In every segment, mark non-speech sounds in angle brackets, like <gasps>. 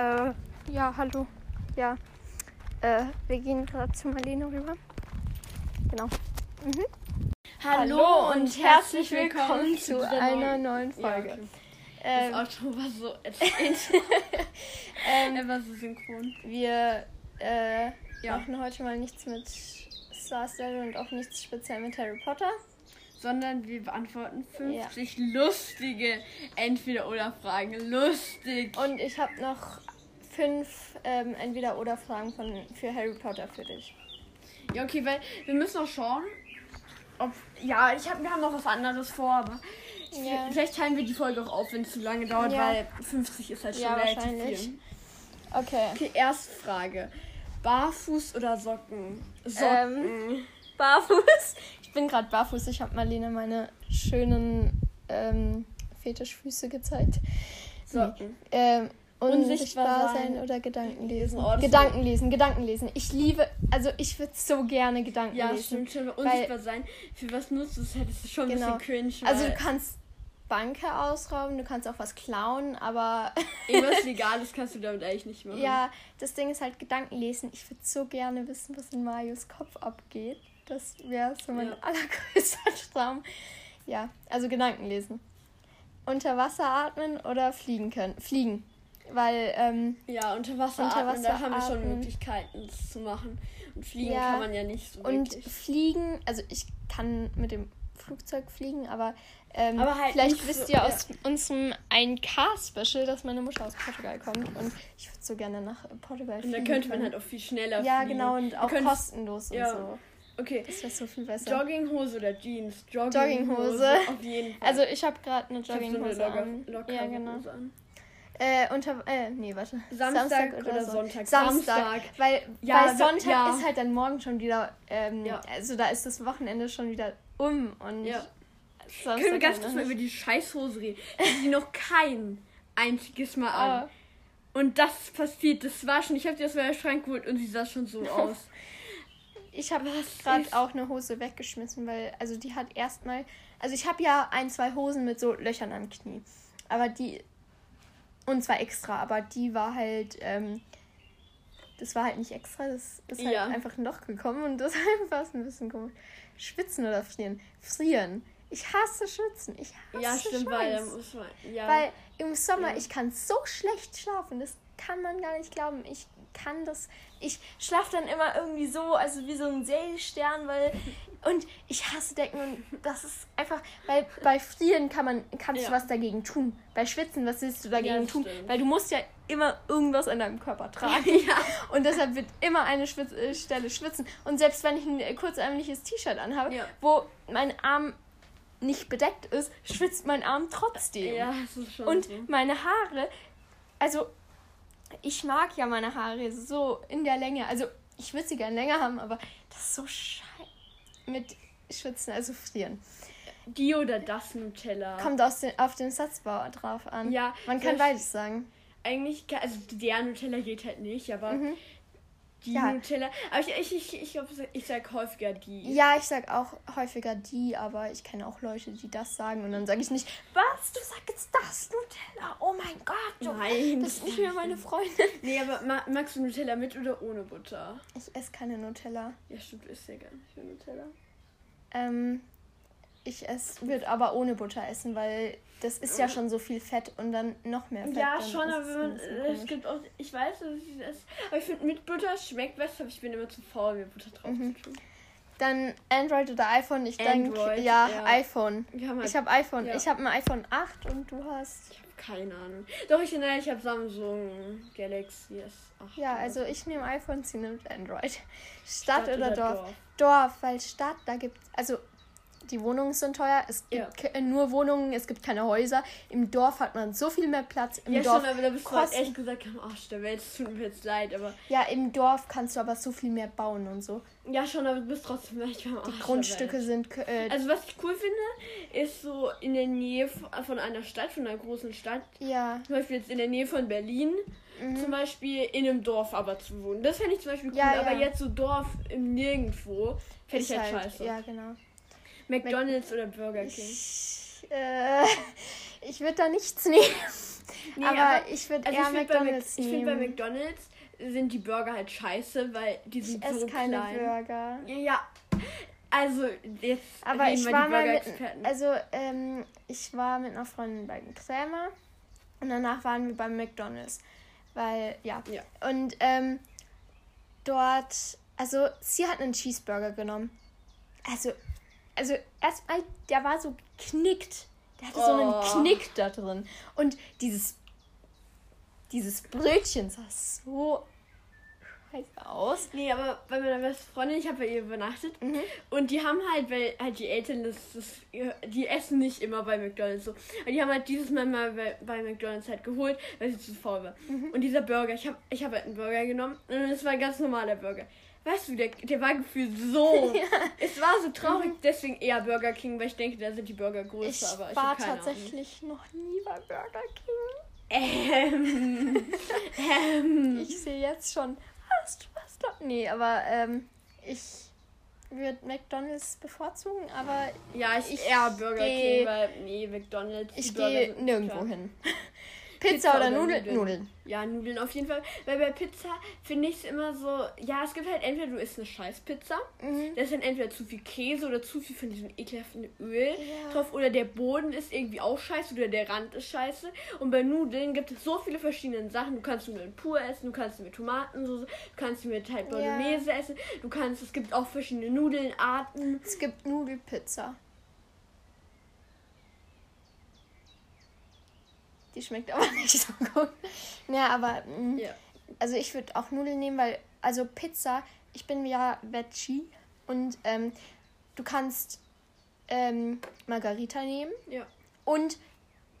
Äh, ja, hallo. Ja. Äh, wir gehen gerade zu Marlene rüber. Genau. Mhm. Hallo, und herzlich willkommen zu einer neuen- neuen Ja, Folge. okay. Ähm, Das Outro war so <laughs> erzählt. ähm, er war so synchron. wir äh, Ja. machen heute mal nichts mit Star Stable und auch nichts speziell mit Harry Potter. Sondern wir beantworten 50 lustige Entweder-Oder-Fragen. Lustig. Und ich habe noch fünf ähm, Entweder-Oder-Fragen von- für Harry Potter für dich. Ja, okay, weil wir müssen noch schauen, ob. Ja, ich hab, wir haben noch was anderes vor, aber. Ja. Vielleicht teilen wir die Folge auch auf, wenn es zu lange dauert, Ja. weil 50 ist halt schon Ja, relativ viel. Okay. Okay, erste Frage. Barfuß oder Socken? Socken. Ähm, <laughs> barfuß. Ich bin gerade barfuß. Ich habe Marlene meine schönen ähm, Fetischfüße gezeigt. Socken. Ähm, unsichtbar sein oder Gedanken lesen. Oh, Gedanken lesen, Gedanken lesen. Ich liebe, also ich würde so gerne Gedanken Ja, lesen. stimmt schon. Unsichtbar sein. Für was nutzt du es? Hättest du schon ein Genau. bisschen cringe. Also du kannst Banke ausrauben, du kannst auch was klauen, aber <laughs> Irgendwas Legales kannst du damit eigentlich nicht machen. ja, das Ding ist halt Gedanken lesen. Ich würde so gerne wissen, was in Marios Kopf abgeht. Das wäre so mein Ja. allergrößter <laughs> Traum. Ja, also Gedanken lesen. Unter Wasser atmen oder fliegen können. Fliegen. Weil, ähm, Ja, unter Wasser, Unter atmen, da Wasser haben wir schon. Möglichkeiten, das zu machen. Und fliegen Ja. kann man ja nicht so und wirklich. fliegen, also ich kann mit dem Flugzeug fliegen, aber, ähm, Aber halt vielleicht wisst so- ihr ja. aus unserem 1K-Special, dass meine Mutter aus Portugal kommt und ich würde so gerne nach Portugal Und fliegen. da könnte man halt auch viel schneller Ja, fliegen. genau, und auch kostenlos und ja. so. Okay, Das wäre so viel besser. Jogginghose oder Jeans? Jogginghose. Auf jeden Fall. Also ich habe gerade eine Ich hab so eine Jogginghose locker, an. Ja, genau. Hose an. Äh, unter, äh, nee, warte. Samstag oder Sonntag? Samstag. Samstag. Weil Ja, da- Sonntag ja. ist halt dann morgen schon wieder, ähm, Ja. also da ist das Wochenende schon wieder um und Ja. Samstag Können wir ganz kurz mal über die Scheißhose reden, die sie noch kein einziges Mal an. Ah. Und das passiert, das war schon, ich habe die aus meinem Schrank geholt und sie sah schon so <laughs> aus. Ich habe gerade auch eine Hose weggeschmissen, weil, also die hat erstmal, also ich habe ja ein, zwei Hosen mit so Löchern am Knie, aber die, und zwar extra, aber die war halt, ähm, das war halt nicht extra, das ist halt Ja. einfach ein Loch gekommen und das <laughs> war ein bisschen komisch. Schwitzen oder frieren? Frieren. Ich hasse Schwitzen. Ich hasse ja, stimmt, weil muss man. Ja. Weil im Sommer, Ja. ich kann so schlecht schlafen. Das kann man gar nicht glauben. Ich kann das. Ich schlafe dann immer irgendwie so, also wie so ein Seestern, weil. <laughs> Und ich hasse Decken und das ist einfach. Weil bei Frieren kann man, kannst du Ja. was dagegen tun. Bei Schwitzen, was willst du dagegen das tun? stimmt. Weil du musst ja immer irgendwas an deinem Körper tragen. <laughs> ja. Und deshalb wird immer eine Schwitz äh, Stelle schwitzen. Und selbst wenn ich ein kurzärmliches T-Shirt anhabe, Ja. wo mein Arm nicht bedeckt ist, schwitzt mein Arm trotzdem. Ja, das ist schon Und so. meine Haare, also ich mag ja meine Haare so in der Länge. Also ich würde sie gerne länger haben, aber das ist so scheiße mit Schwitzen, also frieren. Die oder das Nutella. Kommt aus den, auf den Satzbau drauf an. Ja, Man kann beides sagen. Eigentlich, also der Nutella geht halt nicht, aber Mhm. Die Ja. Nutella. Aber ich, ich, ich, ich glaube, ich sag häufiger die. Ja, ich sag auch häufiger die, aber ich kenne auch Leute, die das sagen und dann sage ich nicht, was, du sagst jetzt das Nutella? Oh mein Gott, du, Nein, das ist nicht mehr meine Freundin. Nee, aber ma magst du Nutella mit oder ohne Butter? Ich esse keine Nutella. Ja, stimmt, ist ja gar nicht Nutella. Ähm, ich esse, würde aber ohne Butter essen, weil das ist ja schon so viel Fett und dann noch mehr Fett. Ja, schon, ist aber es wenn man, bisschen es gibt auch, ich weiß, dass ich es, aber ich finde mit Butter schmeckt besser, aber ich bin immer zu faul, mir Butter drauf Mhm. zu tun. Dann Android oder iPhone? Ich denke, ja, ja. iPhone. Halt, Ich habe iPhone. ja. Ich habe ein iPhone 8 und du hast. ich habe keine Ahnung. Doch, ich, nein, ich habe Samsung Galaxy S8. Ja, also so. ich nehme iPhone, sie nimmt Android. Stadt, oder, oder Dorf? Dorf? Dorf, weil Stadt, da gibt also die Wohnungen sind teuer, es Ja. gibt ke- nur Wohnungen, es gibt keine Häuser. Im Dorf hat man so viel mehr Platz. Im Ja, Dorf, schon, aber da bist du halt kosten- ehrlich gesagt am Arsch der Welt. Es tut mir jetzt leid, aber. ja, im Dorf kannst du aber so viel mehr bauen und so. Ja, schon, aber du bist trotzdem echt am Arsch Die Grundstücke sind äh, Also, was ich cool finde, ist so in der Nähe von einer Stadt, von einer großen Stadt. ja, Zum Beispiel jetzt in der Nähe von Berlin. Zum Beispiel in einem Dorf aber zu wohnen. Das fände ich zum Beispiel cool, Ja, aber ja. jetzt so Dorf im Nirgendwo fände ich ist halt, scheiße. Ja, genau. McDonalds oder Burger King. Ich, äh, ich würde da nichts nehmen. Nee, aber, ich würde Also eher ich finde bei, Mac- McDonalds ich find bei nehmen. McDonalds sind die Burger halt scheiße, weil die Ich sind esse so keine klein. Burger. Ja, also jetzt Aber ich war mal mit, also ähm, ich war mit einer Freundin bei Krämer und danach waren wir beim McDonalds, weil ja. Ja. Und ähm, dort, also sie hat einen Cheeseburger genommen. Also, also erstmal, der war so geknickt. Der hatte so einen Oh. Knick da drin. Und dieses, dieses Brötchen sah so scheiße aus. Nee, aber bei meiner besten Freundin, ich habe bei ihr übernachtet. Mhm. Und die haben halt, weil halt die Eltern, das, das, die essen nicht immer bei McDonalds so. Und die haben halt dieses Mal mal bei, bei McDonalds halt geholt, weil sie zu faul war. Mhm. Und dieser Burger, ich habe ich hab halt einen Burger genommen und es war ein ganz normaler Burger. Weißt du, der, der war gefühlt so. <laughs> Es war so traurig, deswegen eher Burger King, weil ich denke, da sind die Burger größer. Mhm. Ich aber ich war tatsächlich noch nie bei Burger King. Ahnung. Ähm, <laughs> ähm, Ich sehe jetzt schon, hast du was da? Nee, aber ähm, ich würde McDonalds bevorzugen, aber ja, ich, Ich eher Burger geh- King, weil nee, McDonalds. ich gehe nirgendwo klar. hin. <laughs> Pizza, Pizza oder oder Nudeln? Nudeln? Nudeln. Ja, Nudeln auf jeden Fall. Weil bei Pizza finde ich es immer so, ja, es gibt halt entweder du isst eine Scheißpizza, Mhm. da ist dann entweder zu viel Käse oder zu viel von diesem ekelhaften Öl Ja. drauf oder der Boden ist irgendwie auch scheiße oder der Rand ist scheiße. Und bei Nudeln gibt es so viele verschiedene Sachen. Du kannst Nudeln pur essen, du kannst sie mit Tomatensoße, du kannst sie mit halt Ja. Bolognese essen, du kannst, es gibt auch verschiedene Nudelarten. Es gibt Nudelpizza. Die schmeckt aber <laughs> nicht so gut. Ja, aber mm, Ja. also ich würde auch Nudeln nehmen, weil also Pizza, ich bin ja Veggie und ähm, du kannst ähm, Margarita nehmen Ja. und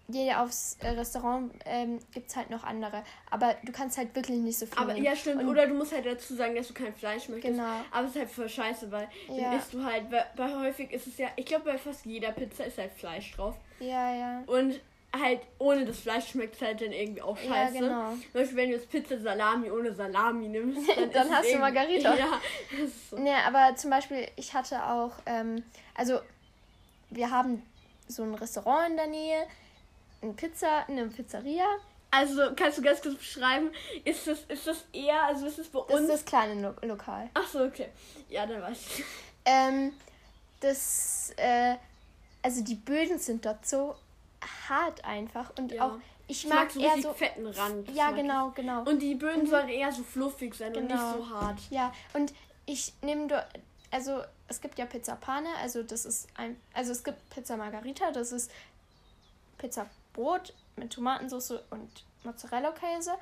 jeder aufs äh, Restaurant ähm, gibt es halt noch andere. Aber du kannst halt wirklich nicht so viel Aber nehmen. ja, stimmt. Und- Oder du musst halt dazu sagen, dass du kein Fleisch möchtest. Genau. Aber es ist halt voll scheiße, weil Ja. dann isst du halt, weil, weil häufig ist es ja, ich glaube bei fast jeder Pizza ist halt Fleisch drauf. Ja, ja. Und halt ohne das Fleisch schmeckt es halt dann irgendwie auch Ja, scheiße. genau. Zum Beispiel, wenn du jetzt Pizza Salami ohne Salami nimmst, dann, <laughs> Dann ist es hast du Margarita. Ja, <laughs> das so. Ne, aber zum Beispiel, ich hatte auch, ähm, also wir haben so ein Restaurant in der Nähe, eine Pizza, eine Pizzeria. Also, kannst du ganz kurz beschreiben, ist das, ist das eher, also ist es bei Das uns... ist das kleine Lo Lokal. Ach so, okay. Ja, dann weiß ich. Ähm, das, äh, also die Böden sind dort so hart einfach und Ja. auch, ich, Ich mag, mag so eher so, fetten Rand. Ja mag ich. genau, genau. Und die Böden sollen eher so fluffig sein und Genau. nicht so hart. Ja, und ich nehme dort, also es gibt ja Pizza Pane, also das ist ein, also es gibt Pizza Margarita, das ist Pizzabrot mit Tomatensauce und Mozzarella-Käse.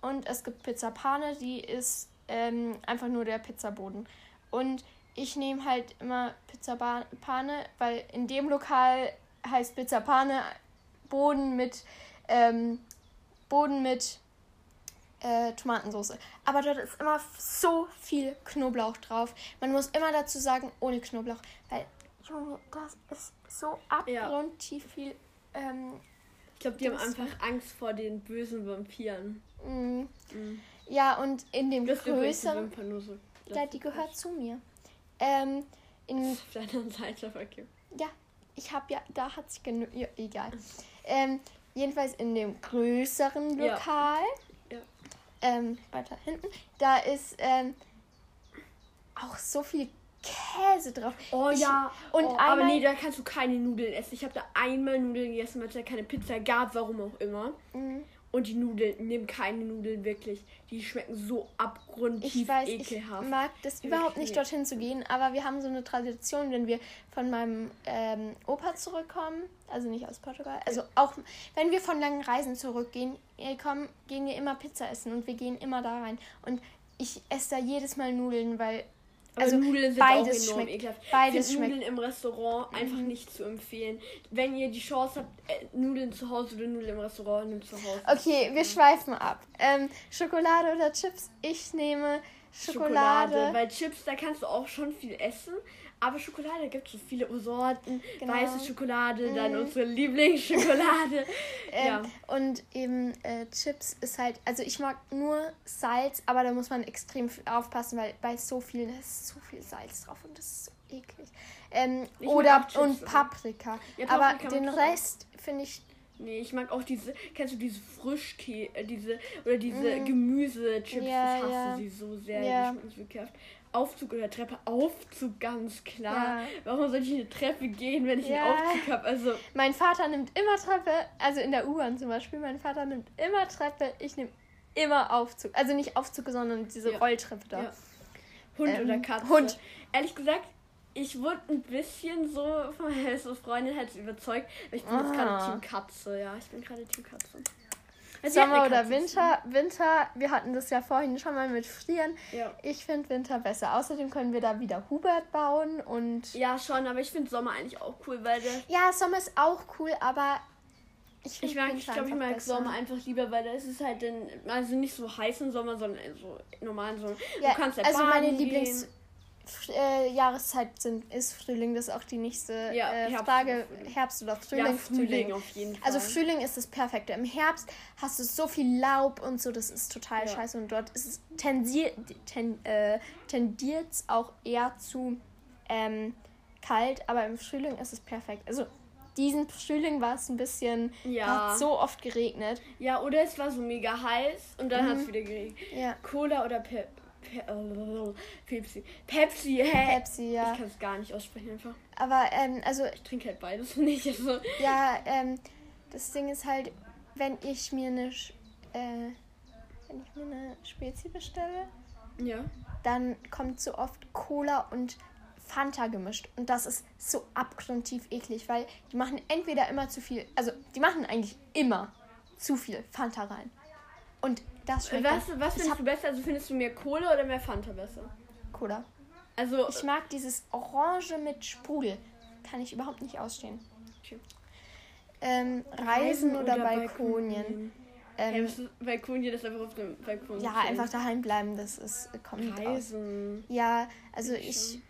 Und es gibt Pizza Pane, die ist ähm, einfach nur der Pizzaboden. Und ich nehme halt immer Pizza Pane, weil in dem Lokal heißt Pizza Pane Boden mit ähm, Boden mit äh, Tomatensauce. Aber dort ist immer so viel Knoblauch drauf. Man muss immer dazu sagen, ohne Knoblauch. Weil, Junge, das ist so abgrundtief viel. Ähm, Ich glaube, die haben einfach Angst vor den bösen Vampiren. mh. Mhm. ja, und in dem Das größeren. So. Ja, die gehört zu mir. Ähm, in, Auf der anderen Seite verkehrt. ja, ich habe ja, da hat sich genug. Ja, egal. <laughs> Ähm, jedenfalls in dem größeren Ja. Lokal. Ja. Ähm, weiter hinten. Da ist ähm, auch so viel Käse drauf. Oh Ich- ja. und oh, aber einmal- nee, da kannst du keine Nudeln essen. Ich habe da einmal Nudeln gegessen, weil es da keine Pizza gab, warum auch immer. Mhm. Und die Nudeln, nimm keine Nudeln wirklich. Die schmecken so abgrundtief Ich weiß, ekelhaft. ich mag das überhaupt nicht dorthin zu gehen, aber wir haben so eine Tradition, wenn wir von meinem ähm, Opa zurückkommen, also nicht aus Portugal, also auch wenn wir von langen Reisen zurückgehen, äh, kommen, gehen wir immer Pizza essen und wir gehen immer da rein. Und ich esse da jedes Mal Nudeln, weil Aber also Nudeln sind beides auch enorm schmeckt. ekelhaft. Beides schmeckt. Nudeln im Restaurant einfach nicht zu empfehlen. Wenn ihr die Chance habt, äh, Nudeln zu Hause oder Nudeln im Restaurant, nehmt zu Hause. Okay, wir schweifen ab. Ähm, Schokolade oder Chips? Ich nehme Schokolade. Weil Chips, da kannst du auch schon viel essen. Aber Schokolade gibt es so viele Sorten. Genau. Weiße Schokolade, dann Mhm. unsere Lieblingsschokolade. <laughs> Ähm, ja. Und eben äh, Chips ist halt, also ich mag nur Salz, aber da muss man extrem aufpassen, weil bei so vielen ist so viel Salz drauf und das ist so eklig. Ähm, oder und aber- Paprika. Ja, aber den. Rest finde ich Nee, ich mag auch diese, kennst du diese Frischkäse, äh, diese, oder diese Mm. Gemüsechips, Ja, ich hasse ja. sie so sehr, Ja. die schmecken so. Aufzug oder Treppe, Aufzug ganz klar. Ja. Warum soll ich eine Treppe gehen, wenn ich Ja. einen Aufzug habe? Also, Mein Vater nimmt immer Treppe, also in der U-Bahn zum Beispiel. Mein Vater nimmt immer Treppe, ich nehme immer Aufzug. Also nicht Aufzug, sondern diese Ja. Rolltreppe da. Hund Ähm, oder Katze. Hund. Ehrlich gesagt, ich wurde ein bisschen so von meiner Freundin halt überzeugt. Ich bin jetzt Ah. gerade Team Katze, ja. Ich bin gerade Team Katze. Sommer oder Katze. Winter. Winter, wir hatten das ja vorhin schon mal mit Frieren. Ja. Ich finde Winter besser. Außerdem können wir da wieder Hubert bauen und. ja, schon, aber ich finde Sommer eigentlich auch cool, weil der. Ja, Sommer ist auch cool, aber ich Ich mag, ich glaube, ich mag besser. Sommer einfach lieber, weil da ist es halt dann, also nicht so heißen Sommer, sondern so normalen Sommer. Ja, du kannst ja also meine Lieblings gehen. Äh, Jahreszeit sind, ist Frühling. Das ist auch die nächste Ja, äh, Herbst Frage. oder Frühling. Herbst oder Frühling. Ja, Frühling auf jeden Fall. Also Frühling ist das Perfekte. Im Herbst hast du so viel Laub und so, das ist total Ja. scheiße. Und dort ist es tendiert ten, äh, tendiert auch eher zu ähm, kalt, aber im Frühling ist es perfekt. Also diesen Frühling war es ein bisschen, Ja. hat so oft geregnet. Ja, oder es war so mega heiß und dann Mhm. hat es wieder geregnet. Ja, Cola oder Pe Pe äh, Pepsi. Pepsi, hä? Pepsi, ja. Ich kann es gar nicht aussprechen einfach. Aber ähm, also Ich trinke halt beides <laughs> nicht. Also. Ja, ähm, das Ding ist halt, wenn ich mir eine, äh, wenn ich mir eine Spezi bestelle, Ja. dann kommt so oft Cola und Fanta gemischt. Und das ist so abgrundtief eklig, weil die machen entweder immer zu viel, also die machen eigentlich immer zu viel Fanta rein. Und das schmeckt Was, was findest du besser? Also findest du mehr Cola oder mehr Fanta besser? Cola. Also, Ich mag dieses Orange mit Sprudel. Kann ich überhaupt nicht ausstehen. Okay. Ähm, Reisen, oder, Balkonien. Hey, Ähm, ist Balkonien ist einfach auf dem Balkon. ja, einfach daheim bleiben, das ist, kommt aus. Reisen. Ja, also Ich ich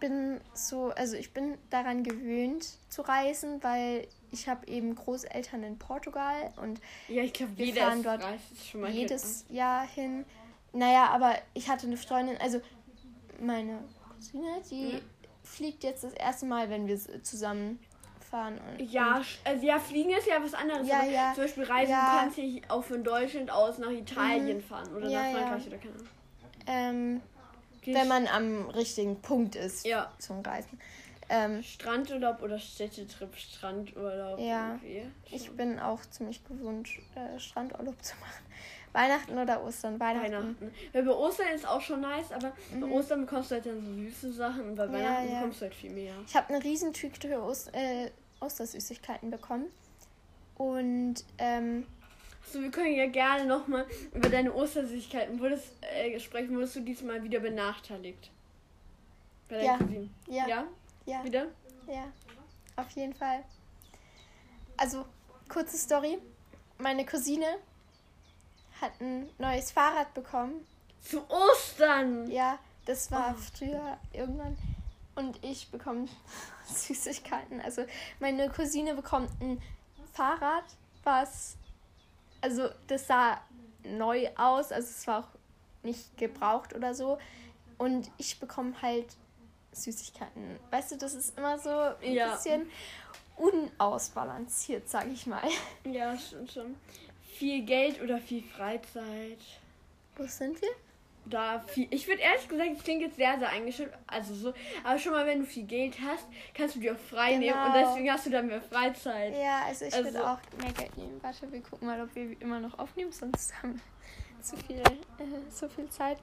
bin so, also ich bin daran gewöhnt zu reisen, weil ich habe eben Großeltern in Portugal und Ja, ich glaube, Wir fahren dort reist schon mal jedes Jahr hin. Naja, aber ich hatte eine Freundin, also meine Cousine, die Ja. fliegt jetzt das erste Mal, wenn wir zusammen fahren. Und, Ja, und, also ja, fliegen ist ja was anderes. Ja, ja. Zum Beispiel Reisen Ja. kannst du auch von Deutschland aus nach Italien fahren oder nach. Frankreich oder keine Ahnung. ähm, wenn man am richtigen Punkt ist zum Reisen. Ähm, Strandurlaub oder Städtetrip, Strandurlaub. Ja. irgendwie. ich bin auch ziemlich gewohnt, äh, Strandurlaub <laughs> zu machen. Weihnachten oder Ostern? Weihnachten. Weihnachten. Weil bei Ostern ist auch schon nice, aber bei Mhm. Ostern bekommst du halt dann so süße Sachen und bei Ja, Weihnachten ja. bekommst du halt viel mehr. Ich habe eine Riesentüte Ost äh, Ostersüßigkeiten bekommen. Und ähm, So, wir können ja gerne nochmal über deine Ostersüßigkeiten wurdest, äh, sprechen. Wurdest du diesmal wieder benachteiligt? Bei deinen Ja. Cousinen? ja, ja, Ja? ja, Wieder? auf jeden Fall. Also, kurze Story. Meine Cousine hat ein neues Fahrrad bekommen. Zu Ostern! Ja, das war Oh. früher irgendwann. Und ich bekomme <laughs> Süßigkeiten. Also, meine Cousine bekommt ein Fahrrad, was. Also, das sah neu aus. Also, es war auch nicht gebraucht oder so. Und ich bekomme halt Süßigkeiten. Weißt du, das ist immer so ein Ja. bisschen unausbalanciert, sag ich mal. Ja, stimmt schon. Viel Geld oder viel Freizeit? Wo sind wir? Da viel. Ich würde ehrlich gesagt, das klingt jetzt sehr, sehr eingeschränkt. Also so, aber schon mal, wenn du viel Geld hast, kannst du dir auch frei nehmen und Genau. deswegen hast du dann mehr Freizeit. Ja, also ich würde Also- auch mehr Geld nehmen. Warte, wir gucken mal, ob wir immer noch aufnehmen, sonst haben wir zu viel, äh, so viel Zeit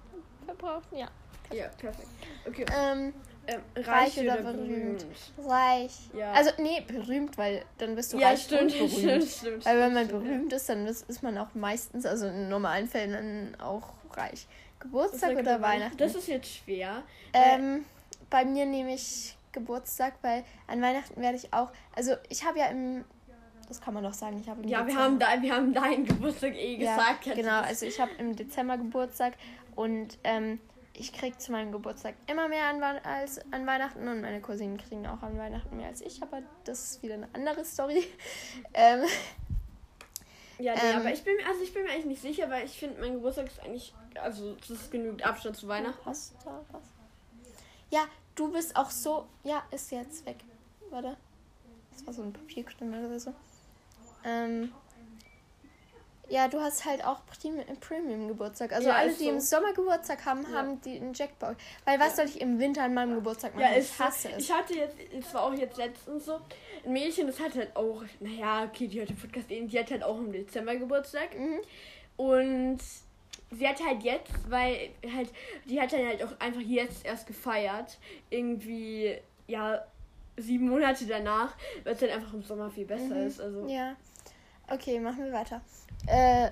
verbraucht. Ja. Ja, perfekt. Okay. Ähm, Ähm, reich reich, oder oder, berühmt? berühmt? reich. Ja. Also, nee, berühmt, weil dann bist du ja, reich stimmt, und <laughs> berühmt. stimmt, stimmt. Weil wenn man stimmt, berühmt ist, dann ist, ist man auch meistens, also in normalen Fällen dann auch reich. Geburtstag oder Weihnachten? Das ist jetzt schwer. Ähm, bei mir nehme ich Geburtstag, weil an Weihnachten werde ich auch. Also ich habe ja im. Das kann man doch sagen, ich habe Ja, wir haben, da, wir haben deinen Geburtstag eh gesagt. Genau, also ich habe im Dezember Geburtstag und ähm, ich kriege zu meinem Geburtstag immer mehr an, als an Weihnachten und meine Cousinen kriegen auch an Weihnachten mehr als ich, aber das ist wieder eine andere Story. <laughs> ähm, Ja, nee, Ähm, aber ich bin, mir- also ich bin mir eigentlich nicht sicher, weil ich finde, mein Geburtstag ist eigentlich, also das ist genügend Abstand zu Weihnachten. du da was? Ja, du bist auch so. Ja, ist jetzt weg. Warte. Das war so ein Papierknüppel oder so. Ähm, ja, du hast halt auch Premium-Geburtstag. Also Ja, alle, die im so. Sommer Geburtstag haben, Ja. haben die einen Jackpot. Weil was Ja. soll ich im Winter an meinem Geburtstag machen? Ja, ich hasse es. Ich hatte jetzt, es war auch jetzt letztens so, ein Mädchen, das hat halt auch, naja, okay, die hat den Podcast eben, die hat halt auch im Dezember Geburtstag. Mhm. Und sie hat halt jetzt, weil halt, die hat dann halt auch einfach jetzt erst gefeiert. Irgendwie, ja, sieben Monate danach, weil es halt einfach im Sommer viel besser Mhm. ist. Also Ja. Okay, machen wir weiter. Äh,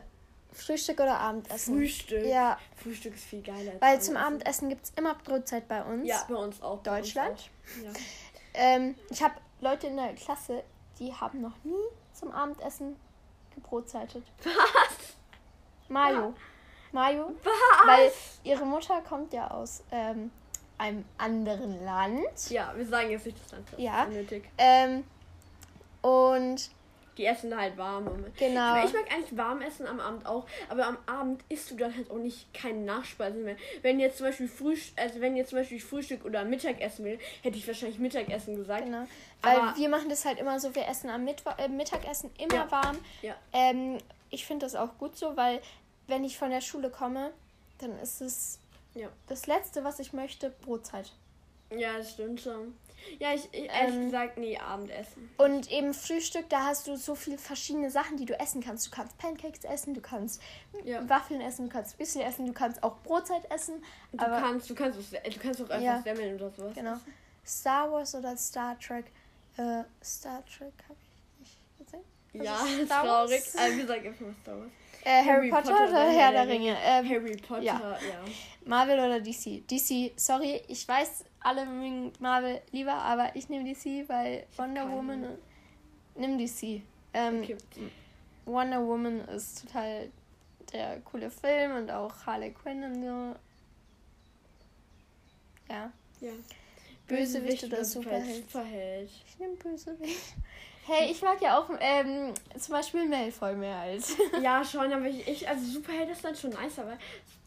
Frühstück oder Abendessen? Frühstück. Ja, Frühstück ist viel geiler. als weil zum Abendessen. Abendessen gibt es immer Brotzeit bei uns. Ja, bei uns auch. bei uns Deutschland? auch. Ja. Ähm, ich habe Leute in der Klasse, die haben noch nie zum Abendessen gebrotzeitet. Was? Mayo. Mayo. Was? Weil ihre Mutter kommt ja aus ähm, einem anderen Land. Ja, wir sagen jetzt nicht das Land. das Ja. unnötig. Ähm, und Die essen halt warm. Genau. Ich mag eigentlich warm essen am Abend auch, aber am Abend isst du dann halt auch nicht keine Nachspeisen mehr. Wenn jetzt zum Beispiel Frühstück, also wenn jetzt zum Beispiel Frühstück oder Mittagessen will, hätte ich wahrscheinlich Mittagessen gesagt. Genau. Weil Aber- wir machen das halt immer so, wir essen am Mittwo äh, Mittagessen immer Ja. warm. Ja. Ähm, ich finde das auch gut so, weil wenn ich von der Schule komme, dann ist es Ja. das Letzte, was ich möchte, Brotzeit. Ja, das stimmt schon. Ja, ich, ich ehrlich Ähm, gesagt, nee, Abendessen. Und eben Frühstück, da hast du so viele verschiedene Sachen, die du essen kannst. Du kannst Pancakes essen, du kannst Ja. Waffeln essen, du kannst Müsli essen, du kannst auch Brotzeit essen. Du aber kannst, du kannst, auch, du kannst auch einfach Ja. Semmeln oder sowas. genau. Star Wars oder Star Trek. Äh, Star Trek habe ich nicht gesehen. Ja, Also ist Star Wars? traurig. Also, wir sagen einfach mal Star Wars. Äh, Harry, Potter, oder Herr der Ringe? Ähm, Harry Potter, ja. ja. Marvel oder DC? DC, sorry, ich weiß, alle mögen Marvel lieber, aber ich nehme DC, weil Wonder. Woman. Nimm DC. Ähm, Okay. Wonder Woman ist total der coole Film und auch Harley Quinn und so. Ja. Ja. Bösewicht oder Superheld? Superheld. Ich nehme Bösewicht. Hey, ich mag ja auch ähm, zum Beispiel Malfoy mehr als. Ja, schon, aber ich, ich also Superheld ist dann schon nice, aber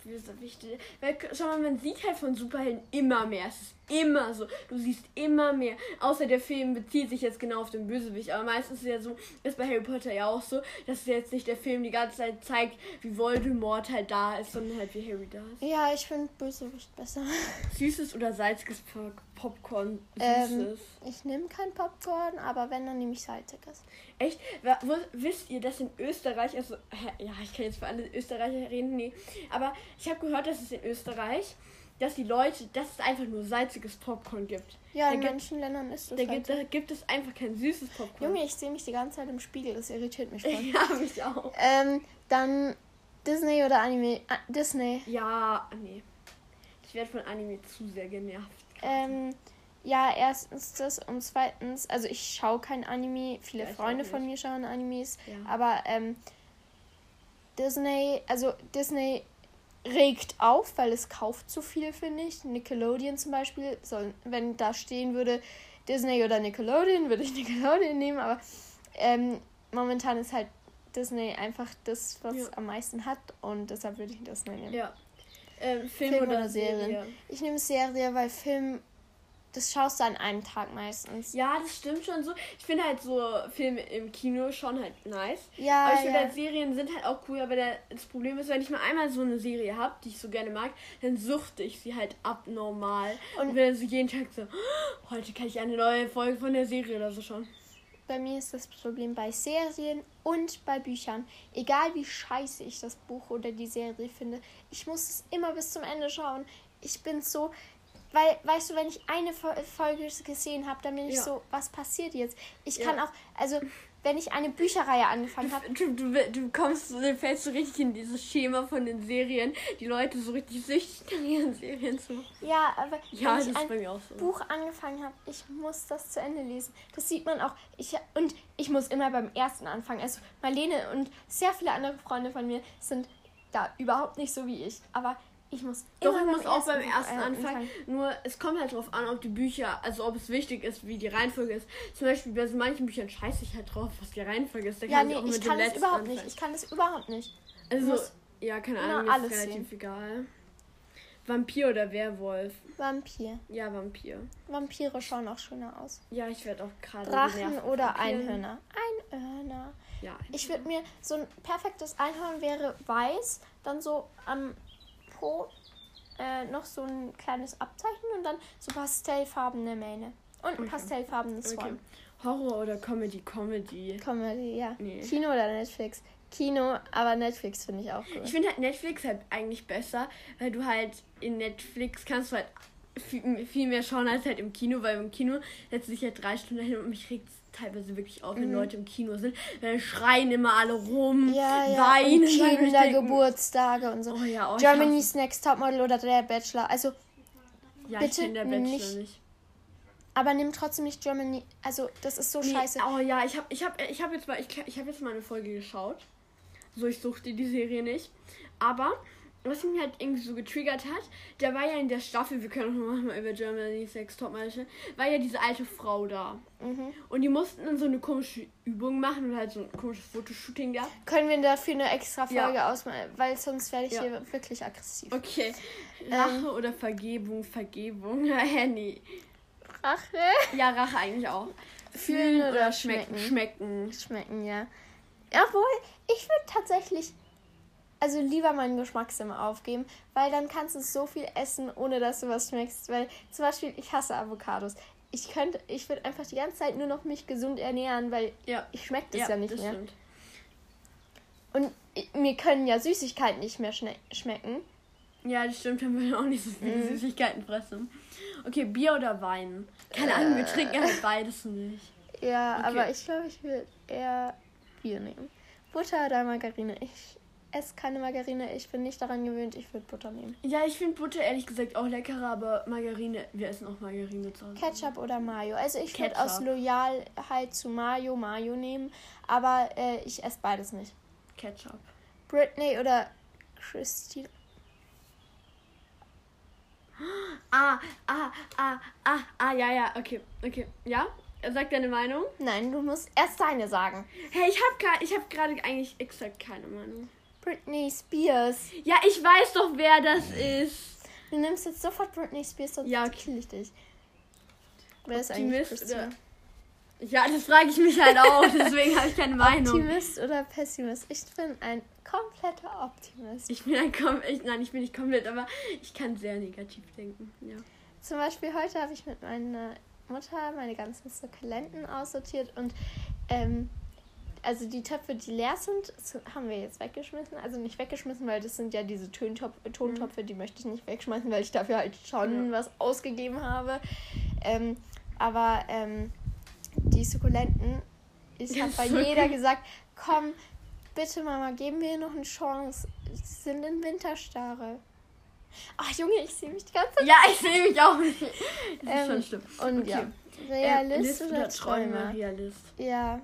Bösewicht, weil, schau mal, man sieht halt von Superhelden immer mehr. Es ist immer so. Du siehst immer mehr. Außer der Film bezieht sich jetzt genau auf den Bösewicht, aber meistens ist es ja so, ist bei Harry Potter ja auch so, dass jetzt nicht der Film die ganze Zeit zeigt, wie Voldemort halt da ist, sondern halt wie Harry da ist. Ja, ich finde Bösewicht besser. <laughs> Süßes oder salziges Pop- Popcorn? Ähm, Süßes. Ich nehme kein Popcorn, aber wenn, dann nehme ich salziges. Echt? Wisst ihr, dass in Österreich, also, ja, ich kann jetzt für alle Österreicher reden, nee, aber ich habe gehört, dass es in Österreich, dass die Leute, dass es einfach nur salziges Popcorn gibt. Ja, Da in gibt- manchen Ländern ist das Da halt gibt, so. da gibt es einfach kein süßes Popcorn. Junge, ich sehe mich die ganze Zeit im Spiegel, das irritiert mich voll. <laughs> Ja, mich auch. ähm, dann Disney oder Anime? Ah, Disney. Ja, nee. Ich werde von Anime zu sehr genervt. Ähm, ja, erstens das und zweitens, also ich schaue kein Anime, viele Ja, Freunde von mir schauen Animes, Ja. aber ähm, Disney, also Disney regt auf, weil es kauft zu viel, finde ich. Nickelodeon zum Beispiel, soll, wenn da stehen würde Disney oder Nickelodeon, würde ich <laughs> Nickelodeon nehmen, aber ähm, momentan ist halt Disney einfach das, was Ja. am meisten hat und deshalb würde ich Disney nehmen. Ja. Ähm, Film, Film oder, oder Serien? Serie? Ich nehme Serie, weil Film, das schaust du an einem Tag meistens. Ja, das stimmt schon so. Ich finde halt so Filme im Kino schon halt nice. Ja, Aber ich finde ja. halt Serien sind halt auch cool, aber der, das Problem ist, wenn ich mal einmal so eine Serie habe, die ich so gerne mag, dann suchte ich sie halt abnormal. Und, Und- will so jeden Tag so, "Oh, heute kann ich eine neue Folge von der Serie oder so schauen. Bei mir ist das Problem bei Serien und bei Büchern. Egal wie scheiße ich das Buch oder die Serie finde, ich muss es immer bis zum Ende schauen. Ich bin so, weil, weißt du, wenn ich eine Fo- Folge gesehen habe, dann bin ich Ja. so, was passiert jetzt? Ich Ja. kann auch, also wenn ich eine Bücherreihe angefangen habe, Du, du, du kommst, du fällst so richtig in dieses Schema von den Serien, die Leute so richtig süchtig <laughs> nach ihren Serien zu. ja, aber Ja, wenn das ich ein so. Buch angefangen habe, ich muss das zu Ende lesen. Das sieht man auch. Ich, und ich muss immer beim ersten anfangen. Also Marlene und sehr viele andere Freunde von mir sind da überhaupt nicht so wie ich. Aber ich muss Doch, immer ich muss auch beim ersten äh, anfangen. Nur, es kommt halt drauf an, ob die Bücher, also ob es wichtig ist, wie die Reihenfolge ist. Zum Beispiel bei so manchen Büchern scheiße ich halt drauf, was die Reihenfolge ist. Da Ja, kann nee, ich auch ich mit dem kann das überhaupt anfangen. nicht. Ich kann das überhaupt nicht. Also, ja, keine Ahnung, ist alles relativ sehen. egal. Vampir oder Werwolf? Vampir. Ja, Vampir. Vampire schauen auch schöner aus. Ja, ich werde auch gerade Drachen oder Vampiren. Einhörner. Einhörner. Ja. Ich würde mir so ein perfektes Einhorn wäre weiß, dann so am Po äh, noch so ein kleines Abzeichen und dann so pastellfarbene Mähne. Und ein Okay. pastellfarbenes Swan. Okay. Horror oder Comedy? Comedy. Comedy, ja. Nee. Kino oder Netflix? Kino, aber Netflix finde ich auch gut. Ich finde halt Netflix halt eigentlich besser, weil du halt in Netflix kannst du halt viel, viel mehr schauen als halt im Kino, weil im Kino setzt sich halt drei Stunden hin und mich regt es teilweise wirklich auf, wenn Leute im Kino sind, weil schreien immer alle rum, Mhm. ja, ja. weinen. und ich Kindergeburtstage und so. Oh ja, oh, ich Germany's Next Topmodel oder der Bachelor. Also, Ja, bitte ich der Bachelor nicht- nicht. aber nimm trotzdem nicht Germany. Also, das ist so Nee, scheiße. Oh ja, ich habe ich hab, ich hab jetzt mal ich, ich hab jetzt mal eine Folge geschaut. So ich suchte die Serie nicht, aber was mich halt irgendwie so getriggert hat, da war ja in der Staffel, wir können auch noch mal über Germany's Next Topmodel, war ja diese alte Frau da. Mhm. Und die mussten dann so eine komische Übung machen oder halt so ein komisches Fotoshooting da. Können wir dafür eine extra Ja. Folge ausmachen? Weil sonst werde ich Ja. hier wirklich aggressiv. Okay. Ähm. Rache oder Vergebung? Vergebung. <laughs> Nee. Rache? Ja, Rache eigentlich auch. Fühlen oder schmecken? schmecken? Schmecken. Schmecken, ja. Obwohl, ich würde tatsächlich. Also lieber meinen Geschmackssinn aufgeben, weil dann kannst du so viel essen, ohne dass du was schmeckst. Weil zum Beispiel, ich hasse Avocados. Ich könnte, ich würde einfach die ganze Zeit nur noch mich gesund ernähren, weil Ja. ich schmecke das ja, nicht das mehr. stimmt. Und mir können ja Süßigkeiten nicht mehr schmecken. Ja, das stimmt, wenn wir auch nicht so viele Mhm. Süßigkeiten fressen. Okay, Bier oder Wein? Keine Ahnung, wir trinken halt beides nicht. Ja, Okay. aber ich glaube, ich würde eher Bier nehmen. Butter oder Margarine? Ich esse keine Margarine. Ich bin nicht daran gewöhnt. Ich würde Butter nehmen. Ja, ich finde Butter ehrlich gesagt auch leckerer, aber Margarine, wir essen auch Margarine zu Hause. Ketchup oder Mayo? Also ich würde aus Loyalheit zu Mayo Mayo nehmen, aber äh, ich esse beides nicht. Ketchup. Britney oder Christine? <gasps> Ah, ah, ah, ah, ah, ja, ja, okay, okay. Ja? Sag deine Meinung. Nein, du musst erst deine sagen. Hey, ich habe ich hab gerade eigentlich exakt keine Meinung. Britney Spears. Ja, ich weiß doch, wer das ist. Du nimmst jetzt sofort Britney Spears, sonst Ja, okay. kill ich dich. Wer ist eigentlich oder. Ja, das frage ich mich halt auch, deswegen habe ich keine <laughs> Meinung. Optimist oder Pessimist? Ich bin ein kompletter Optimist. Ich bin ein kom ich, Nein, ich bin nicht komplett, aber ich kann sehr negativ denken. Ja. Zum Beispiel heute habe ich mit meiner Mutter meine ganzen Sukkulenten aussortiert und ähm, also die Töpfe, die leer sind, haben wir jetzt weggeschmissen. Also nicht weggeschmissen, weil das sind ja diese Töntop Tontöpfe, die möchte ich nicht wegschmeißen, weil ich dafür halt schon was ausgegeben habe. Ähm, aber ähm, die Sukkulenten, ich Ja, habe bei jeder gesagt, komm, bitte Mama, geben wir ihr noch eine Chance. Sie sind in Winterstarre. Ach Junge, ich sehe mich die ganze Zeit. Ja, ich sehe mich auch nicht. Das ist Ähm, schon schlimm. Und Okay. ja, Ähm, Realist oder Träumer? Realist. Ja.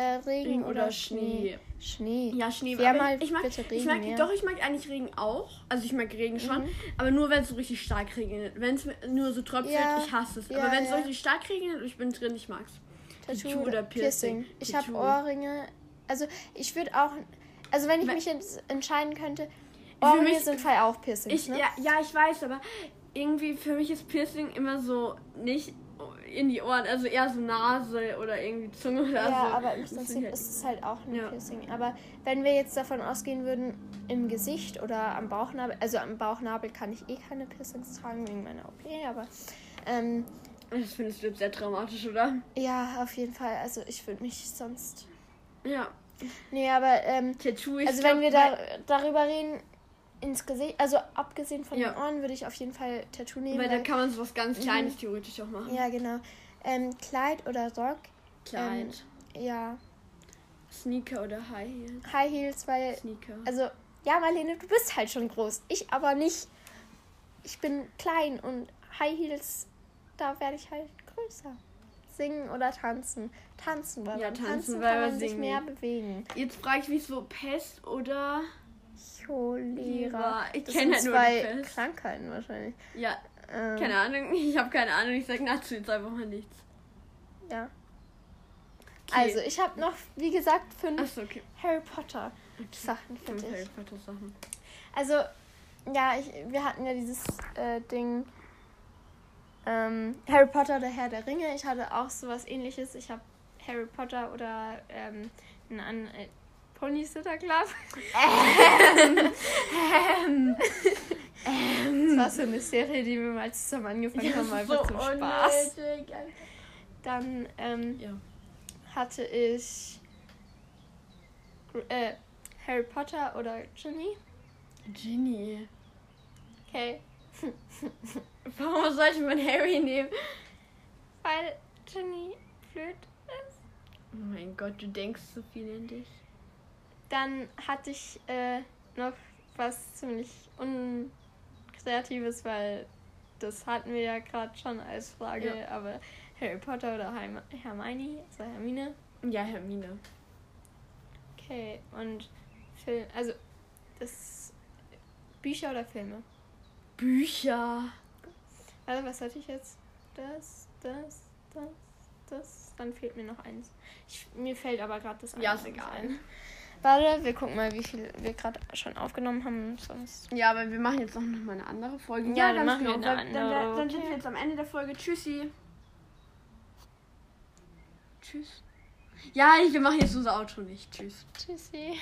Äh, Regen, Regen oder, oder Schnee? Schnee. Ja, Schnee. Wer mal ich mag, bitte ich Regen, mag, ja. Doch, ich mag eigentlich Regen auch. Also ich mag Regen schon. Mhm. Aber nur, wenn es so richtig stark regnet. Wenn es nur so tröpfelt, Ja, ich hasse es. ja, aber wenn es so ja. richtig stark regnet ich bin drin, ich mag's. Tattoo oder Piercing? Ich habe Tattoo. Ohrringe. Also ich würde auch. Also wenn ich Weil- mich jetzt entscheiden könnte, Ohrringe mich- sind voll auch Piercings, Ich, ne? ja, ja, ich weiß, aber irgendwie für mich ist Piercing immer so nicht in die Ohren, also eher so Nase oder irgendwie Zunge oder so. Ja, aber im Prinzip ich ist es halt auch ein Ja. Piercing. Aber wenn wir jetzt davon ausgehen würden, im Gesicht oder am Bauchnabel, also am Bauchnabel kann ich eh keine Piercings tragen wegen meiner OP, aber ähm, halt- Das findest du jetzt sehr dramatisch, oder? ja, auf jeden Fall. Also ich würde mich sonst. Ja. Nee, aber ähm, Tattoo, also glaub, wenn wir da darüber reden, ins Gesicht, also abgesehen von Ja. den Ohren, würde ich auf jeden Fall Tattoo nehmen. Weil da weil- kann man sowas ganz Kleines Mhm. theoretisch auch machen. ja, genau. Ähm, Kleid oder Rock, Kleid. ja. Sneaker oder High Heels? High Heels, weil Sneaker. Also, ja, Marlene, du bist halt schon groß. Ich aber nicht. Ich bin klein und High Heels, da werde ich halt größer. Singen oder tanzen. Tanzen, weil Ja, tanzen, tanzen weil kann man sich mehr bewegen. Jetzt frage ich mich so, Pest oder Cholera. Ich kenne halt nur zwei Pest. Krankheiten wahrscheinlich. Ja, Ähm, keine Ahnung. <laughs> Ich habe keine Ahnung. Ich sage dazu jetzt einfach mal nichts. Ja. Okay. Also, ich habe noch, wie gesagt, fünf Achso, okay. Harry Potter Sachen für Fünf dich. Harry Potter Sachen. Also, ja, ich, wir hatten ja dieses äh, Ding ähm, Harry Potter, der Herr der Ringe. Ich hatte auch sowas ähnliches. Ich habe Harry Potter oder ähm, Ein Pony Sitter Club. Ähm, <laughs> Das war so eine Serie, die wir mal zusammen angefangen haben, einfach zum Spaß. unnötig. Dann ähm, Ja. hatte ich äh, Harry Potter oder Ginny. Ginny. Okay. <laughs> Warum sollte man Harry nehmen? Weil Ginny blöd ist. Oh mein Gott, du denkst so viel in dich. Dann hatte ich äh, noch was ziemlich unkreatives, weil das hatten wir ja gerade schon als Frage, Ja. aber Harry Potter oder Herm Hermione, also Hermine. Ja, Hermine. Okay, und Film, also das Bücher oder Filme? Bücher. Also was hatte ich jetzt? Das, das, das, das. Dann fehlt mir noch eins. Ich, mir fällt aber gerade das Ja, andere ist nicht egal. ein. Warte, wir gucken mal, wie viel wir gerade schon aufgenommen haben. Sonst. Ja, aber wir machen jetzt noch mal eine andere Folge. Ja, dann ganz machen wir genau. eine Dann, dann, andere, dann sind wir jetzt am Ende der Folge. Tschüssi. Tschüss. Ja, ich- wir machen jetzt unser Outro nicht. Tschüss. Tschüssi.